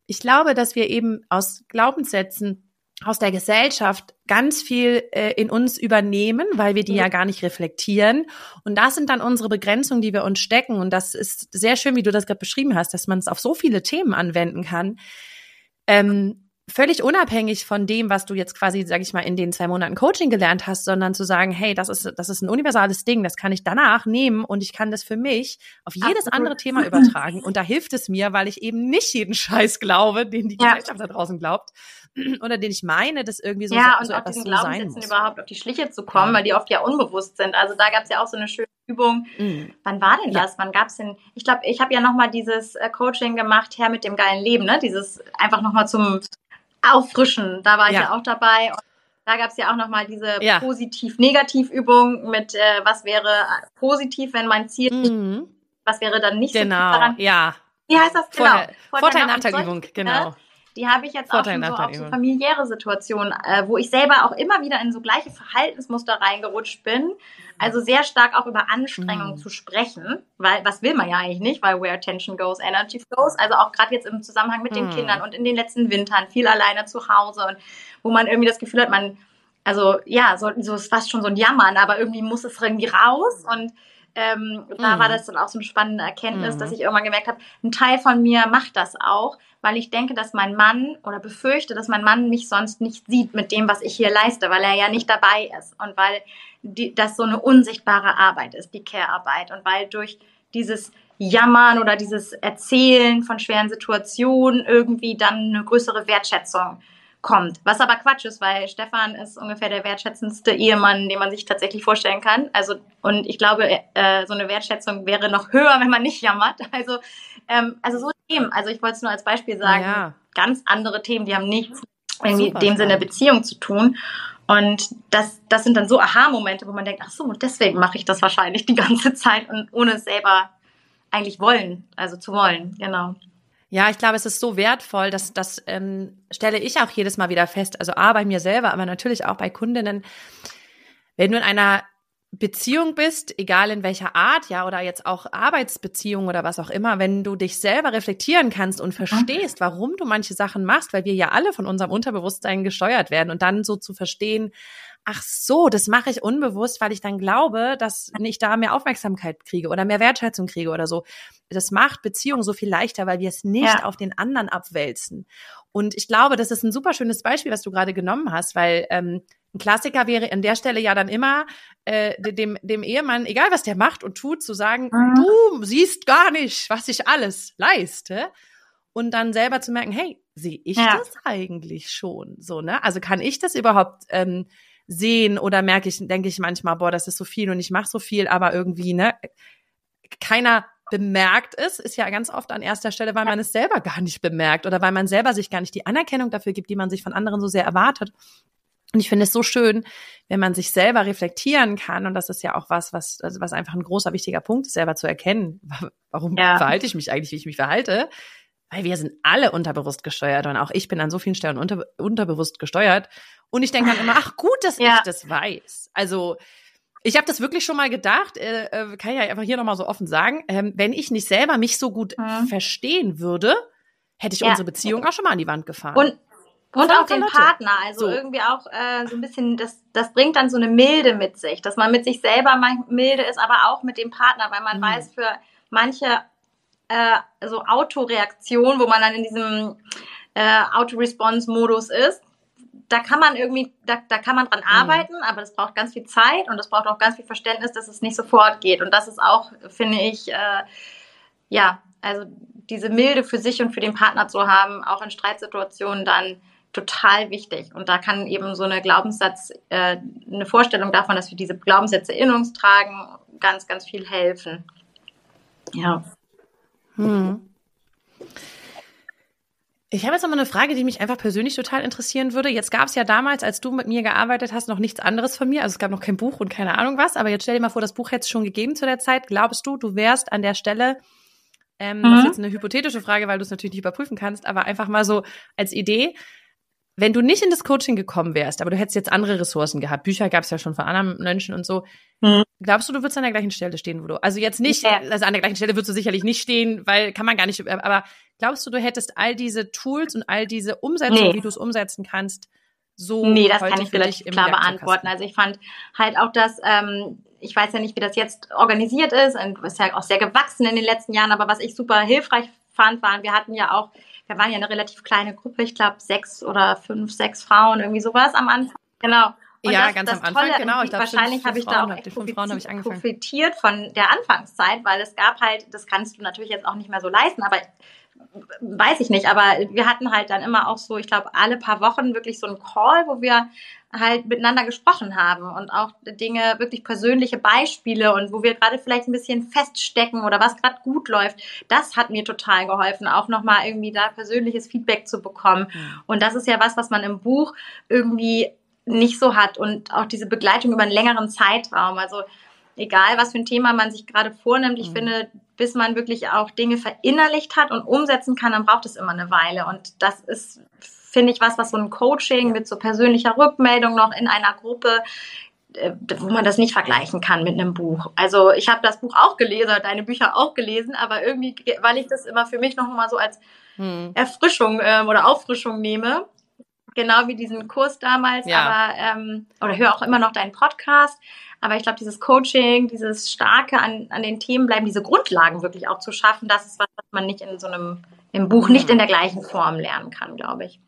ich glaube, dass wir eben aus Glaubenssätzen aus der Gesellschaft ganz viel äh, in uns übernehmen, weil wir die Mhm. ja gar nicht reflektieren. Und das sind dann unsere Begrenzungen, die wir uns stecken. Und das ist sehr schön, wie du das gerade beschrieben hast, dass man es auf so viele Themen anwenden kann. Ähm, völlig unabhängig von dem, was du jetzt quasi, sag ich mal, in den zwei Monaten Coaching gelernt hast, sondern zu sagen, hey, das ist, das ist ein universales Ding, das kann ich danach nehmen und ich kann das für mich auf jedes Absolut. andere Thema übertragen. Und da hilft es mir, weil ich eben nicht jeden [laughs] Scheiß glaube, den die Ja. Gesellschaft da draußen glaubt [clears throat] oder den ich meine, dass irgendwie so, ja, so und auch etwas diesen so sein muss. überhaupt auf die Schliche zu kommen, Ja. weil die oft ja unbewusst sind. Also da gab es ja auch so eine schöne Übung. Mm. Wann war denn Ja. das? Wann gab es denn? Ich glaube, ich habe ja nochmal dieses äh, Coaching gemacht, Herr mit dem geilen Leben, ne? Dieses einfach nochmal zum Auffrischen. Da war ich Ja. ja, auch dabei. Und da gab es ja auch nochmal diese Ja. Positiv-Negativ-Übung mit, äh, was wäre positiv, wenn mein Ziel, Mhm. was wäre dann nicht so gut Genau, daran. ja. Wie heißt das genau? Vorteil, Vorteil Nachteilübung, solche, genau. ne? Die habe ich jetzt Vorteil, auch schon so auf so familiäre Situationen, äh, wo ich selber auch immer wieder in so gleiche Verhaltensmuster reingerutscht bin. Also sehr stark auch über Anstrengung Mhm. zu sprechen, weil was will man ja eigentlich nicht, weil where attention goes, energy flows. Also auch gerade jetzt im Zusammenhang mit den Mhm. Kindern und in den letzten Wintern viel alleine zu Hause und wo man irgendwie das Gefühl hat, man, also ja, so, so ist fast schon so ein Jammern, aber irgendwie muss es irgendwie raus und ähm, da Mhm. war das dann auch so eine spannende Erkenntnis, Mhm. dass ich irgendwann gemerkt habe, ein Teil von mir macht das auch, weil ich denke, dass mein Mann oder befürchte, dass mein Mann mich sonst nicht sieht mit dem, was ich hier leiste, weil er ja nicht dabei ist und weil die, das so eine unsichtbare Arbeit ist, die Care-Arbeit und weil durch dieses Jammern oder dieses Erzählen von schweren Situationen irgendwie dann eine größere Wertschätzung kommt. Was aber Quatsch ist, weil Stefan ist ungefähr der wertschätzendste Ehemann, den man sich tatsächlich vorstellen kann. Also, und ich glaube, äh, so eine Wertschätzung wäre noch höher, wenn man nicht jammert. Also, ähm, also so Themen. Also ich wollte es nur als Beispiel sagen. Ja. Ganz andere Themen, die haben nichts irgendwie in dem Sinne. Beziehung zu tun. Und das, das sind dann so Aha-Momente, wo man denkt, ach so, deswegen mache ich das wahrscheinlich die ganze Zeit und ohne es selber eigentlich wollen, also zu wollen, genau. Ja, ich glaube, es ist so wertvoll, dass das ähm, stelle ich auch jedes Mal wieder fest. Also A bei mir selber, aber natürlich auch bei Kundinnen. Wenn du in einer Beziehung bist, egal in welcher Art, ja, oder jetzt auch Arbeitsbeziehung oder was auch immer, wenn du dich selber reflektieren kannst und verstehst, warum du manche Sachen machst, weil wir ja alle von unserem Unterbewusstsein gesteuert werden und dann so zu verstehen, ach so, das mache ich unbewusst, weil ich dann glaube, dass ich da mehr Aufmerksamkeit kriege oder mehr Wertschätzung kriege oder so. Das macht Beziehungen so viel leichter, weil wir es nicht ja. auf den anderen abwälzen. Und ich glaube, das ist ein super schönes Beispiel, was du gerade genommen hast, weil ähm, ein Klassiker wäre an der Stelle ja dann immer äh, dem, dem Ehemann, egal was der macht und tut, zu sagen, mhm. du siehst gar nicht, was ich alles leiste. Und dann selber zu merken, hey, sehe ich ja. das eigentlich schon? So, ne? Also kann ich das überhaupt ähm, sehen oder merke ich, denke ich manchmal, boah, das ist so viel und ich mache so viel, aber irgendwie, ne, keiner bemerkt es, ist ja ganz oft an erster Stelle, weil man es selber gar nicht bemerkt oder weil man selber sich gar nicht die Anerkennung dafür gibt, die man sich von anderen so sehr erwartet. Und ich finde es so schön, wenn man sich selber reflektieren kann. Und das ist ja auch was, was, also was einfach ein großer, wichtiger Punkt ist, selber zu erkennen. Warum ja. verhalte ich mich eigentlich, wie ich mich verhalte? Weil wir sind alle unterbewusst gesteuert und auch ich bin an so vielen Stellen unter, unterbewusst gesteuert. Und ich denke dann immer, ach gut, dass ja. ich das weiß. Also ich habe das wirklich schon mal gedacht, äh, äh, kann ich ja einfach hier nochmal so offen sagen, ähm, wenn ich nicht selber mich so gut mhm. verstehen würde, hätte ich ja. unsere Beziehung auch schon mal an die Wand gefahren. Und und auch den Partner, also so. irgendwie auch äh, so ein bisschen, das, das bringt dann so eine Milde mit sich, dass man mit sich selber milde ist, aber auch mit dem Partner, weil man mhm. weiß, für manche äh, so Autoreaktionen, wo man dann in diesem äh, Auto-Response-Modus ist, da kann man irgendwie, da, da kann man dran mhm. arbeiten, aber das braucht ganz viel Zeit und das braucht auch ganz viel Verständnis, dass es nicht sofort geht. Und das ist auch, finde ich, äh, ja, also diese Milde für sich und für den Partner zu haben, auch in Streitsituationen dann total wichtig. Und da kann eben so eine Glaubenssatz, äh, eine Vorstellung davon, dass wir diese Glaubenssätze in uns tragen, ganz, ganz viel helfen. Ja. Hm. Ich habe jetzt noch mal eine Frage, die mich einfach persönlich total interessieren würde. Jetzt gab es ja damals, als du mit mir gearbeitet hast, noch nichts anderes von mir. Also es gab noch kein Buch und keine Ahnung was. Aber jetzt stell dir mal vor, das Buch hätte es schon gegeben zu der Zeit. Glaubst du, du wärst an der Stelle, ähm, mhm. das ist jetzt eine hypothetische Frage, weil du es natürlich nicht überprüfen kannst, aber einfach mal so als Idee, wenn du nicht in das Coaching gekommen wärst, aber du hättest jetzt andere Ressourcen gehabt, Bücher gab es ja schon von anderen Menschen und so, hm. glaubst du, du würdest an der gleichen Stelle stehen, wo du, also jetzt nicht, ja. also an der gleichen Stelle würdest du sicherlich nicht stehen, weil kann man gar nicht, aber glaubst du, du hättest all diese Tools und all diese Umsetzungen, nee. wie du es umsetzen kannst, so Nee, das kann ich relativ klar beantworten. Also ich fand halt auch, dass, ähm, ich weiß ja nicht, wie das jetzt organisiert ist und ist ja auch sehr gewachsen in den letzten Jahren, aber was ich super hilfreich fand, waren, wir hatten ja auch wir waren ja eine relativ kleine Gruppe, ich glaube sechs oder fünf, sechs Frauen, irgendwie sowas am Anfang. Genau. Und ja, das, ganz das am Anfang, Tolle, genau. Ich glaub, wahrscheinlich habe ich da auch echt profitiert, profitiert von der Anfangszeit, weil es gab halt, das kannst du natürlich jetzt auch nicht mehr so leisten, aber weiß ich nicht, aber wir hatten halt dann immer auch so, ich glaube, alle paar Wochen wirklich so einen Call, wo wir halt miteinander gesprochen haben und auch Dinge, wirklich persönliche Beispiele und wo wir gerade vielleicht ein bisschen feststecken oder was gerade gut läuft, das hat mir total geholfen, auch nochmal irgendwie da persönliches Feedback zu bekommen. Mhm. Und das ist ja was, was man im Buch irgendwie nicht so hat und auch diese Begleitung über einen längeren Zeitraum. Also egal, was für ein Thema man sich gerade vornimmt, ich mhm. finde, bis man wirklich auch Dinge verinnerlicht hat und umsetzen kann, dann braucht es immer eine Weile. Und das ist finde ich was, was so ein Coaching mit so persönlicher Rückmeldung noch in einer Gruppe äh, wo man das nicht vergleichen kann mit einem Buch. Also ich habe das Buch auch gelesen, deine Bücher auch gelesen, aber irgendwie, weil ich das immer für mich noch mal so als hm. Erfrischung ähm, oder Auffrischung nehme, genau wie diesen Kurs damals, ja. aber ähm, oder höre auch immer noch deinen Podcast. Aber ich glaube, dieses Coaching, dieses Starke an, an den Themen bleiben, diese Grundlagen wirklich auch zu schaffen, das ist was, was man nicht in so einem im Buch nicht in der gleichen Form lernen kann, glaube ich.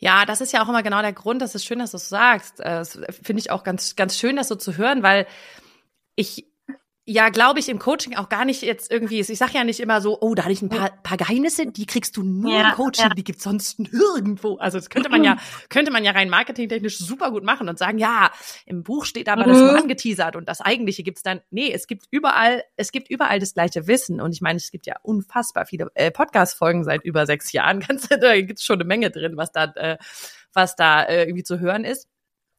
Ja, das ist ja auch immer genau der Grund, dass es schön, dass du es sagst. Äh, das finde ich auch ganz, ganz schön, das so zu hören, weil ich ja, glaube ich, im Coaching auch gar nicht jetzt irgendwie, ich sage ja nicht immer so, oh, da hatte ich ein paar, paar Geheimnisse, die kriegst du nur ja, im Coaching, ja. die gibt's sonst nirgendwo. Also das könnte man ja, könnte man ja rein marketingtechnisch super gut machen und sagen, ja, im Buch steht aber mhm. das nur angeteasert und das eigentliche gibt's dann. Nee, es gibt überall, es gibt überall das gleiche Wissen. Und ich meine, es gibt ja unfassbar viele äh, Podcast-Folgen seit über sechs Jahren. [laughs] Ganz, da gibt's schon eine Menge drin, was da, äh, was da äh, irgendwie zu hören ist.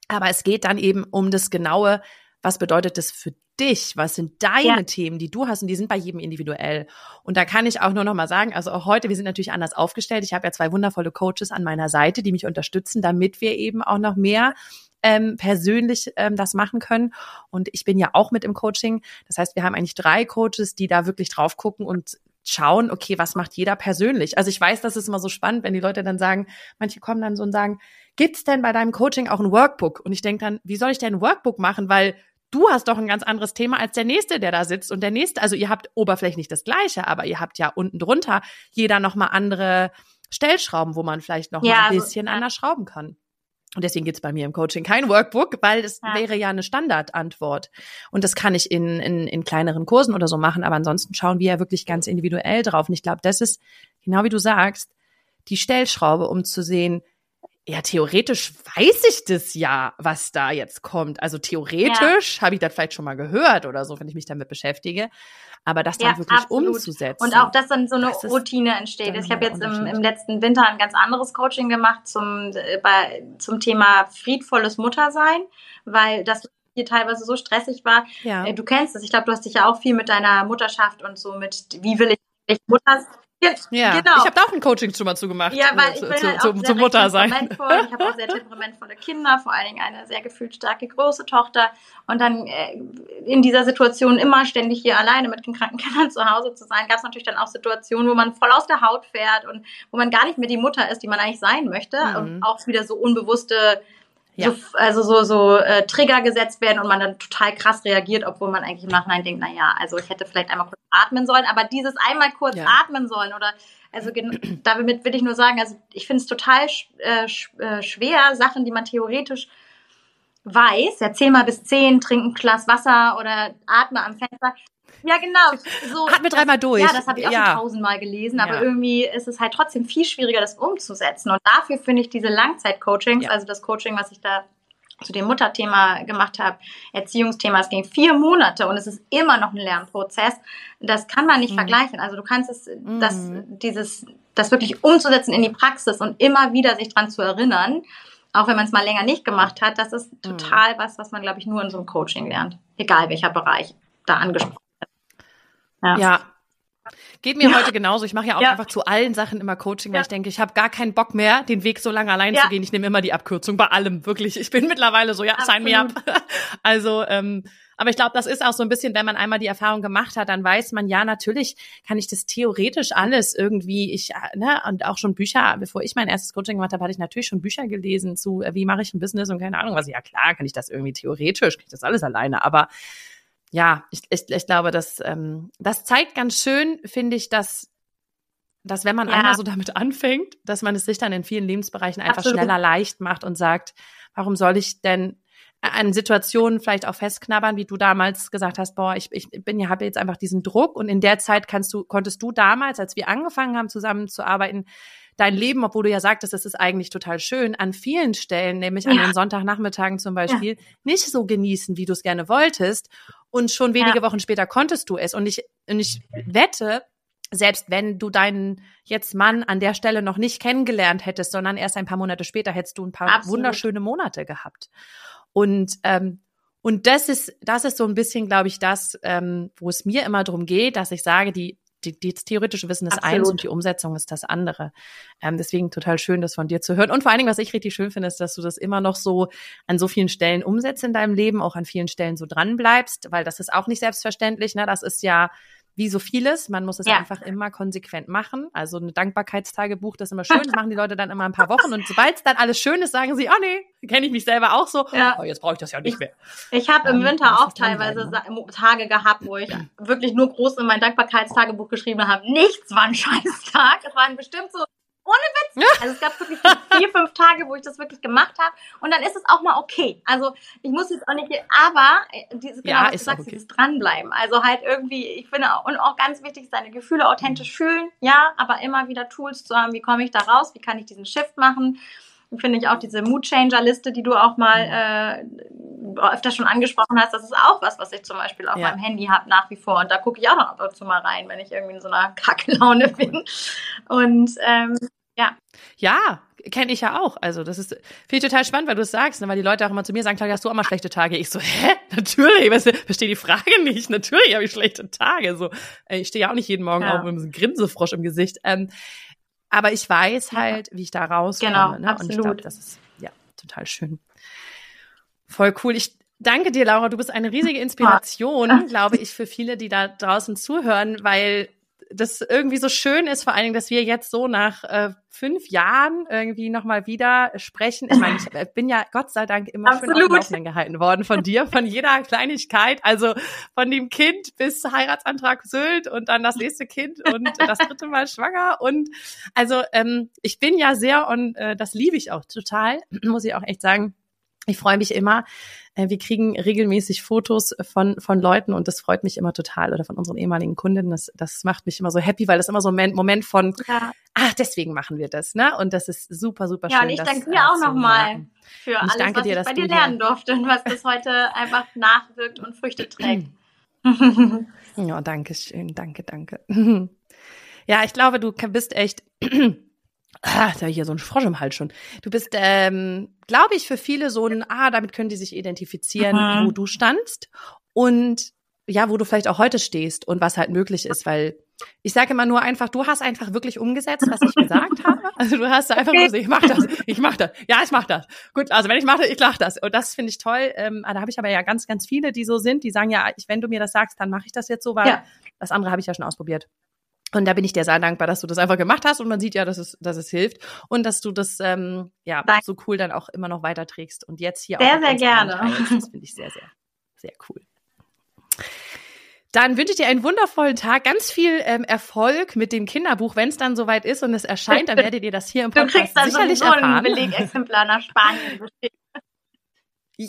Aber es geht dann eben um das genaue, was bedeutet das für dich? Was sind deine ja. Themen, die du hast? Und die sind bei jedem individuell. Und da kann ich auch nur noch mal sagen, also auch heute, wir sind natürlich anders aufgestellt. Ich habe ja zwei wundervolle Coaches an meiner Seite, die mich unterstützen, damit wir eben auch noch mehr ähm, persönlich ähm, das machen können. Und ich bin ja auch mit im Coaching. Das heißt, wir haben eigentlich drei Coaches, die da wirklich drauf gucken und schauen, okay, was macht jeder persönlich? Also ich weiß, das ist immer so spannend, wenn die Leute dann sagen, manche kommen dann so und sagen, gibt's denn bei deinem Coaching auch ein Workbook? Und ich denke dann, wie soll ich denn ein Workbook machen? Weil du hast doch ein ganz anderes Thema als der nächste, der da sitzt und der nächste. Also ihr habt oberflächlich das Gleiche, aber ihr habt ja unten drunter jeder noch mal andere Stellschrauben, wo man vielleicht noch ja, mal ein also, bisschen also, anders schrauben kann. Und deswegen gibt's bei mir im Coaching kein Workbook, weil es ja. wäre ja eine Standardantwort. Und das kann ich in, in, in kleineren Kursen oder so machen, aber ansonsten schauen wir ja wirklich ganz individuell drauf. Und ich glaube, das ist, genau wie du sagst, die Stellschraube, um zu sehen, ja, theoretisch weiß ich das ja, was da jetzt kommt. Also theoretisch ja. habe ich das vielleicht schon mal gehört oder so, wenn ich mich damit beschäftige. Aber das dann ja, wirklich absolut. umzusetzen. Und auch, dass dann so eine Routine entsteht. Ich habe jetzt im, im, letzten Winter ein ganz anderes Coaching gemacht zum, äh, bei, zum Thema friedvolles Muttersein, weil das hier teilweise so stressig war. Ja. Äh, du kennst es. Ich glaube, du hast dich ja auch viel mit deiner Mutterschaft und so mit, wie will ich Mutter ja, genau. Ich habe da auch ein Coaching schon mal zugemacht. Ja, weil ich bin zu, halt zu, zu Mutter sein. Ich habe auch sehr [laughs] temperamentvolle Kinder, vor allen Dingen eine sehr gefühlt starke große Tochter. Und dann äh, in dieser Situation immer ständig hier alleine mit den kranken Kindern zu Hause zu sein, gab es natürlich dann auch Situationen, wo man voll aus der Haut fährt und wo man gar nicht mehr die Mutter ist, die man eigentlich sein möchte. Mhm. Und auch wieder so unbewusste ja. so, also so, so äh, Trigger gesetzt werden und man dann total krass reagiert, obwohl man eigentlich im Nachhinein denkt, na ja, also ich hätte vielleicht einmal kurz atmen sollen, aber dieses einmal kurz ja. atmen sollen oder also [clears throat] damit will ich nur sagen, also ich finde es total äh, äh, schwer, Sachen, die man theoretisch weiß, ja, zähl mal bis zehn, trink ein Glas Wasser oder atme am Fenster, ja, genau. So, [laughs] Hat mir dreimal durch. Ja, das habe ich auch ja. schon tausendmal gelesen, aber ja. irgendwie ist es halt trotzdem viel schwieriger, das umzusetzen. Und dafür finde ich diese Langzeit-Coachings, ja. also das Coaching, was ich da zu dem Mutterthema gemacht habe, Erziehungsthema, es ging vier Monate und es ist immer noch ein Lernprozess. Das kann man nicht mhm. vergleichen. Also du kannst es, mhm. das, dieses, das wirklich umzusetzen in die Praxis und immer wieder sich dran zu erinnern, auch wenn man es mal länger nicht gemacht hat, das ist mhm. total mhm. was, was man, glaube ich, nur in so einem Coaching lernt. Egal welcher Bereich da angesprochen ja. ja. Geht mir ja. heute genauso. Ich mache ja auch ja. einfach zu allen Sachen immer Coaching, weil ich denke, ich habe gar keinen Bock mehr, den Weg so lange allein zu gehen. Ich nehme immer die Abkürzung bei allem, wirklich. Ich bin mittlerweile so, ja, Absolut. sign me up. [laughs] also, ähm, aber ich glaube, das ist auch so ein bisschen, wenn man einmal die Erfahrung gemacht hat, dann weiß man, ja, natürlich kann ich das theoretisch alles irgendwie, ich, ne, und auch schon Bücher, bevor ich mein erstes Coaching gemacht habe, hatte ich natürlich schon Bücher gelesen zu, äh, wie mache ich ein Business und keine Ahnung was. Ja, klar, kann ich das irgendwie theoretisch, kann ich das alles alleine, aber ja, ich, ich, ich glaube, das, ähm, das zeigt ganz schön, finde ich, dass, dass wenn man ja. einmal so damit anfängt, dass man es sich dann in vielen Lebensbereichen einfach Absolut. schneller leicht macht und sagt, warum soll ich denn an Situationen vielleicht auch festknabbern, wie du damals gesagt hast, boah, ich, ich bin ja, habe jetzt einfach diesen Druck und in der Zeit kannst du, konntest du damals, als wir angefangen haben, zusammenzuarbeiten, dein Leben, obwohl du ja sagtest, es ist eigentlich total schön, an vielen Stellen, nämlich an den Sonntagnachmittagen zum Beispiel, ja. nicht so genießen, wie du es gerne wolltest. Und schon wenige ja. Wochen später konntest du es. Und ich, und ich wette, selbst wenn du deinen jetzt Mann an der Stelle noch nicht kennengelernt hättest, sondern erst ein paar Monate später, hättest du ein paar Absolut. wunderschöne Monate gehabt. Und ähm, und das ist das ist so ein bisschen, glaube ich, das, ähm, wo es mir immer darum geht, dass ich sage, die die, die theoretische Wissen ist Absolut. eins und die Umsetzung ist das andere. Ähm, deswegen total schön, das von dir zu hören. Und vor allen Dingen, was ich richtig schön finde, ist, dass du das immer noch so an so vielen Stellen umsetzt in deinem Leben, auch an vielen Stellen so dran bleibst, weil das ist auch nicht selbstverständlich. Ne? Das ist ja wie so vieles, man muss es ja. einfach immer konsequent machen. Also ein Dankbarkeitstagebuch, das ist immer schön, das machen die Leute dann immer ein paar Wochen und sobald es dann alles schön ist, sagen sie, oh nee, kenne ich mich selber auch so, ja. oh, jetzt brauche ich das ja nicht mehr. Ich habe im Winter auch teilweise ne? Tage gehabt, wo ich ja. wirklich nur groß in mein Dankbarkeitstagebuch geschrieben habe, nichts war ein Scheißtag. Es waren bestimmt so ohne Witz. Also es gab wirklich vier, fünf Tage, wo ich das wirklich gemacht habe. Und dann ist es auch mal okay. Also ich muss jetzt auch nicht, aber äh, dieses, genau, ja, was du sagst, okay. dieses Dranbleiben. Also halt irgendwie, ich finde, und auch ganz wichtig, seine Gefühle authentisch fühlen. Ja, aber immer wieder Tools zu haben, wie komme ich da raus, wie kann ich diesen Shift machen. Finde ich auch diese Mood Changer Liste, die du auch mal äh, öfter schon angesprochen hast, das ist auch was, was ich zum Beispiel auf ja. meinem Handy habe nach wie vor. Und da gucke ich auch noch ab und zu mal rein, wenn ich irgendwie in so einer Kacklaune bin. Und ähm, ja. Ja, kenne ich ja auch. Also das ist finde ich total spannend, weil du es sagst, ne? weil die Leute auch immer zu mir sagen, Claudia, hast du auch mal schlechte Tage? Ich so, hä? [laughs] Natürlich, ich verstehe die Frage nicht. Natürlich habe ich schlechte Tage. So, ich stehe ja auch nicht jeden Morgen ja. auf mit einem Grinsefrosch im Gesicht. Ähm, aber ich weiß halt, wie ich da rauskomme. Genau, ne? absolut. Und ich glaube, das ist ja total schön. Voll cool. Ich danke dir, Laura. Du bist eine riesige Inspiration, glaube ich, für viele, die da draußen zuhören, weil das irgendwie so schön ist, vor allen Dingen, dass wir jetzt so nach äh, fünf Jahren irgendwie nochmal wieder sprechen. Ich meine, ich äh, bin ja Gott sei Dank immer Absolut. schön auf Laufenden gehalten worden von dir, von jeder Kleinigkeit, also von dem Kind bis Heiratsantrag Sylt und dann das nächste Kind und das dritte Mal schwanger und also ähm, ich bin ja sehr und äh, das liebe ich auch total, muss ich auch echt sagen ich freue mich immer. Äh, wir kriegen regelmäßig Fotos von, von Leuten und das freut mich immer total oder von unseren ehemaligen Kundinnen. Das, das macht mich immer so happy, weil das immer so ein Moment von, ja. ach, deswegen machen wir das, ne? Und das ist super, super schön. Ja, und ich danke dir auch nochmal für alles, was dir, ich bei dir lernen durfte und was bis heute einfach nachwirkt und Früchte [clears throat] trägt. ja, danke schön, danke, danke. [laughs] Ja, ich glaube, du bist echt Ah, da hier so ein Frosch im Hals schon. Du bist, ähm, glaube ich, für viele so ein, ah, damit können die sich identifizieren, mhm. wo du standst und ja, wo du vielleicht auch heute stehst und was halt möglich ist, weil ich sage immer nur einfach, du hast einfach wirklich umgesetzt, was ich gesagt [laughs] habe. Also du hast einfach nur, ich mach das, ich mach das, ja, ich mach das. Gut, also wenn ich mache, ich lach das. Und das finde ich toll. Ähm, da habe ich aber ja ganz, ganz viele, die so sind, die sagen ja, ich, wenn du mir das sagst, dann mache ich das jetzt so, weil ja. das andere habe ich ja schon ausprobiert. Und da bin ich dir sehr dankbar, dass du das einfach gemacht hast und man sieht ja, dass es, dass es hilft und dass du das ähm, ja Danke. so cool dann auch immer noch weiterträgst und jetzt hier sehr, auch. Sehr, sehr gerne. Das finde ich sehr, sehr, sehr cool. Dann wünsche ich dir einen wundervollen Tag, ganz viel ähm, Erfolg mit dem Kinderbuch, wenn es dann soweit ist und es erscheint, dann werdet ihr das hier im Podcast du kriegst dann sicherlich so erfahren. ein Belegexemplar nach Spanien [laughs]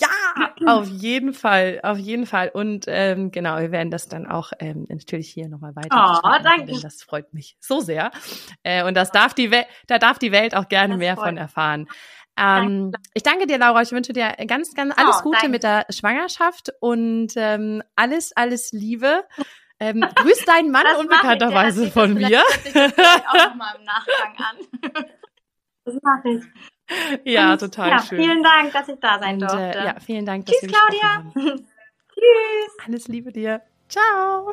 ja, auf jeden Fall, auf jeden Fall. Und ähm, genau, wir werden das dann auch ähm, natürlich hier nochmal weiter. Oh, danke. Das freut mich so sehr. Äh, und das darf die Welt, da darf die Welt auch gerne das mehr von erfahren. Ähm, ich danke dir, Laura. Ich wünsche dir ganz, ganz alles oh, Gute danke. mit der Schwangerschaft und ähm, alles, alles Liebe. Ähm, grüß deinen Mann [laughs] das unbekannterweise von mir. Das ich auch nochmal im Nachgang an. [laughs] Das mache ich. Ja, total ja, schön. Vielen Dank, dass ich da sein durfte. Und, äh, ja, vielen Dank, dass Tschüss, Claudia. [laughs] Tschüss. Alles Liebe dir. Ciao.